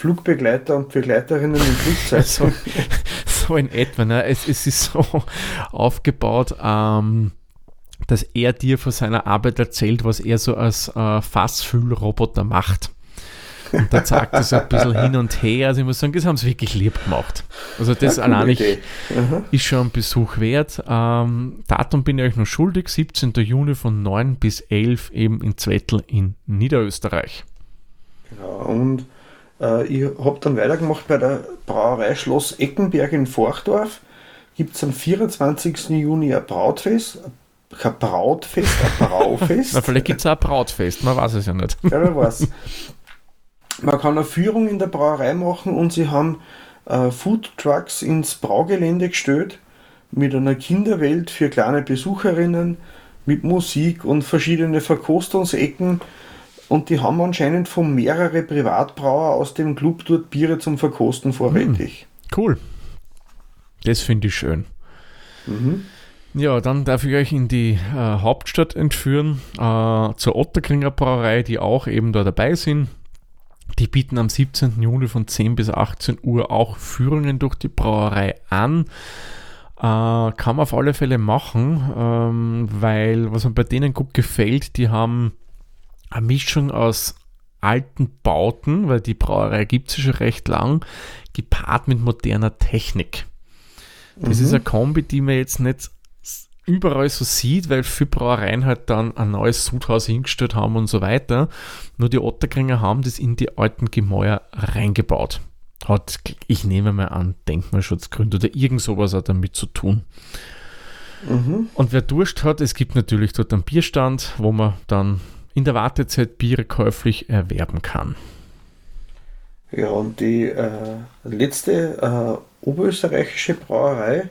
Flugbegleiter und Begleiterinnen im Flugzeug. so, so in etwa. Ne? Es, es ist so aufgebaut, ähm, dass er dir von seiner Arbeit erzählt, was er so als äh, Fassfüllroboter macht. Und da zeigt es ein bisschen hin und her. Also ich muss sagen, das haben sie wirklich lieb gemacht. Also das ja, allein ich, ist schon ein Besuch wert. Ähm, Datum bin ich euch noch schuldig, 17. Juni von 9 bis 11 eben in Zwettl in Niederösterreich. Genau, und äh, ich habe dann weitergemacht bei der Brauerei Schloss Eckenberg in Forchdorf. Gibt es am 24. Juni ein Brautfest, kein Brautfest, ein Braufest. Na, vielleicht gibt es auch ein Brautfest, man weiß es ja nicht. Ja, wer weiß. Man kann eine Führung in der Brauerei machen und sie haben äh, Food Trucks ins Braugelände gestellt mit einer Kinderwelt für kleine Besucherinnen, mit Musik und verschiedene Verkostungsecken. Und die haben anscheinend von mehrere Privatbrauer aus dem Club dort Biere zum Verkosten vorrätig. Hm, cool. Das finde ich schön. Mhm. Ja, dann darf ich euch in die äh, Hauptstadt entführen, äh, zur Otterkringer Brauerei, die auch eben da dabei sind. Die bieten am 17. Juni von 10 bis 18 Uhr auch Führungen durch die Brauerei an. Äh, kann man auf alle Fälle machen, ähm, weil was mir bei denen gut gefällt, die haben eine Mischung aus alten Bauten, weil die Brauerei gibt es schon recht lang, gepaart mit moderner Technik. Das mhm. ist eine Kombi, die man jetzt nicht überall so sieht, weil viele Brauereien halt dann ein neues Sudhaus hingestellt haben und so weiter. Nur die Otterkringer haben das in die alten Gemäuer reingebaut. Hat, ich nehme mal an, Denkmalschutzgründe oder irgend sowas hat damit zu tun. Mhm. Und wer Durst hat, es gibt natürlich dort einen Bierstand, wo man dann in der Wartezeit Biere käuflich erwerben kann. Ja, und die äh, letzte äh, oberösterreichische Brauerei,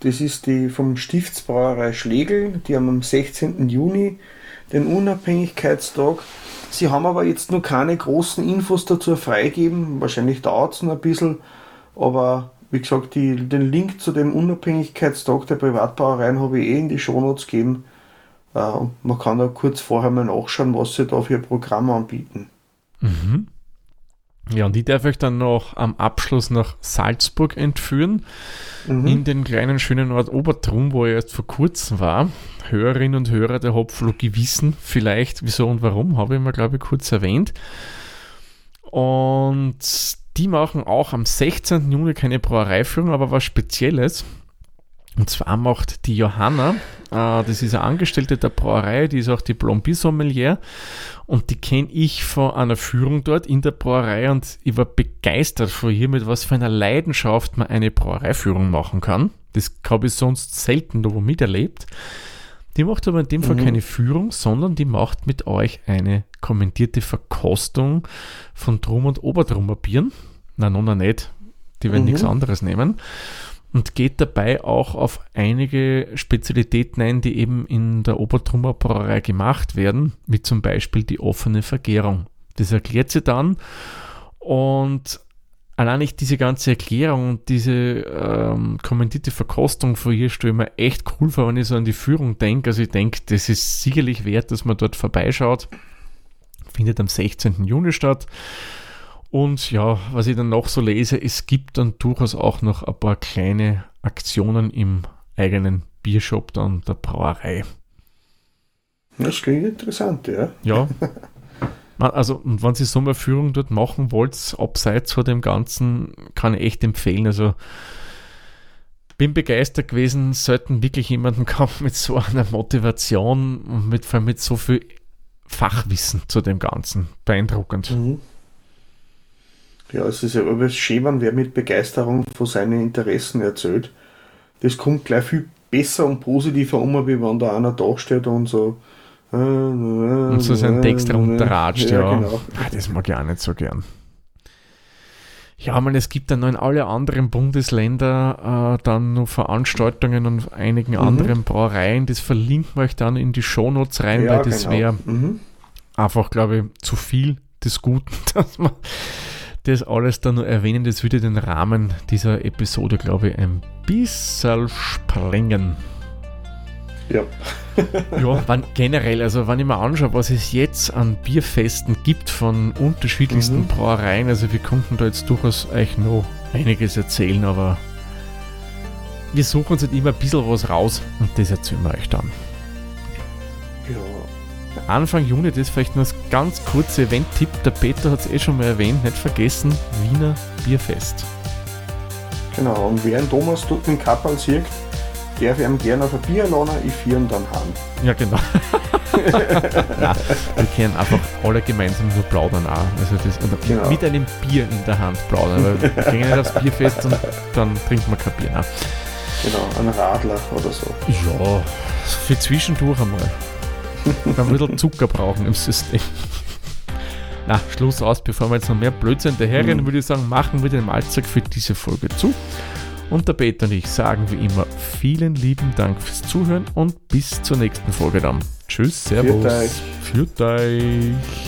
das ist die vom Stiftsbrauerei Schlegel. Die haben am 16. Juni den Unabhängigkeitstag. Sie haben aber jetzt noch keine großen Infos dazu freigeben. Wahrscheinlich dauert es noch ein bisschen. Aber wie gesagt, die, den Link zu dem Unabhängigkeitstag der Privatbrauereien habe ich eh in die Shownotes gegeben. Äh, man kann da kurz vorher mal nachschauen, was sie da für ein Programm anbieten. Mhm. Ja, und ich darf euch dann noch am Abschluss nach Salzburg entführen, mhm. in den kleinen schönen Ort Obertrum, wo ich erst vor kurzem war. Hörerinnen und Hörer der Hopflogie wissen vielleicht, wieso und warum, habe ich mal, glaube ich, kurz erwähnt. Und die machen auch am 16. Juni keine Brauereiführung, aber was Spezielles. Und zwar macht die Johanna, äh, das ist eine Angestellte der Brauerei, die ist auch Diplom-Sommelier und die kenne ich von einer Führung dort in der Brauerei und ich war begeistert von ihr, mit was für einer Leidenschaft man eine Brauereiführung machen kann. Das habe ich sonst selten noch miterlebt. Die macht aber in dem Fall mhm. keine Führung, sondern die macht mit euch eine kommentierte Verkostung von Drum- und Obertrummer Bieren. Na, noch nicht. Die werden mhm. nichts anderes nehmen und geht dabei auch auf einige Spezialitäten ein, die eben in der Obertrummer Brauerei gemacht werden, wie zum Beispiel die offene Vergärung. Das erklärt sie dann und allein ich diese ganze Erklärung und diese ähm, kommentierte Verkostung von ihr stelle ich mir echt cool vor, wenn ich so an die Führung denke. Also ich denke, das ist sicherlich wert, dass man dort vorbeischaut. Findet am 16. Juni statt. Und ja, was ich dann noch so lese, es gibt dann durchaus auch noch ein paar kleine Aktionen im eigenen Biershop dann der Brauerei. Das klingt interessant, ja. Ja. Also, und wenn Sie so eine Führung dort machen wollt, abseits von dem Ganzen, kann ich echt empfehlen. Also, bin begeistert gewesen, selten wirklich jemanden gehabt mit so einer Motivation und mit, vor allem mit so viel Fachwissen zu dem Ganzen. Beeindruckend. Mhm. Ja, es ist ja aber schön, wenn wer mit Begeisterung von seinen Interessen erzählt. Das kommt gleich viel besser und positiver um, wie wenn da einer da steht und so. Äh, und so seinen Text runterratscht, ja. ja. Genau. Ach, das mag ich auch nicht so gern. Ja, man, es gibt dann noch in alle anderen Bundesländer äh, dann noch Veranstaltungen und einigen mhm. anderen Brauereien. Das verlinken wir euch dann in die Shownotes rein, ja, weil das genau. wäre mhm. einfach, glaube ich, zu viel des Guten, dass man das alles dann nur erwähnen, das würde den Rahmen dieser Episode, glaube ich, ein bisschen sprengen. Ja. ja, wann, generell, also wenn ich mir anschaue, was es jetzt an Bierfesten gibt von unterschiedlichsten mhm. Brauereien, also wir konnten da jetzt durchaus euch noch einiges erzählen, aber wir suchen uns halt immer ein bisschen was raus und das erzählen wir euch dann. Anfang Juni, das ist vielleicht nur ein ganz kurzer Event-Tipp. Der Peter hat es eh schon mal erwähnt, nicht vergessen: Wiener Bierfest. Genau, und wer einen Thomas dort in Kappel sieht, darf ihm gerne auf ein Bier laden, ich führe ihn dann heim. Ja, genau. Nein, wir können einfach alle gemeinsam nur plaudern auch. Also das, genau. Mit einem Bier in der Hand plaudern, weil wir gehen nicht aufs Bierfest und dann trinkt man kein Bier. Nein. Genau, ein Radler oder so. Ja, für zwischendurch einmal. Ein bisschen Zucker brauchen im System. Na, Schluss aus, bevor wir jetzt noch mehr Blödsinn daherrennen, mhm. würde ich sagen, machen wir den Mahlzeug für diese Folge zu. Und der Peter und ich sagen wie immer vielen lieben Dank fürs Zuhören und bis zur nächsten Folge dann. Tschüss, Servus. Für euch.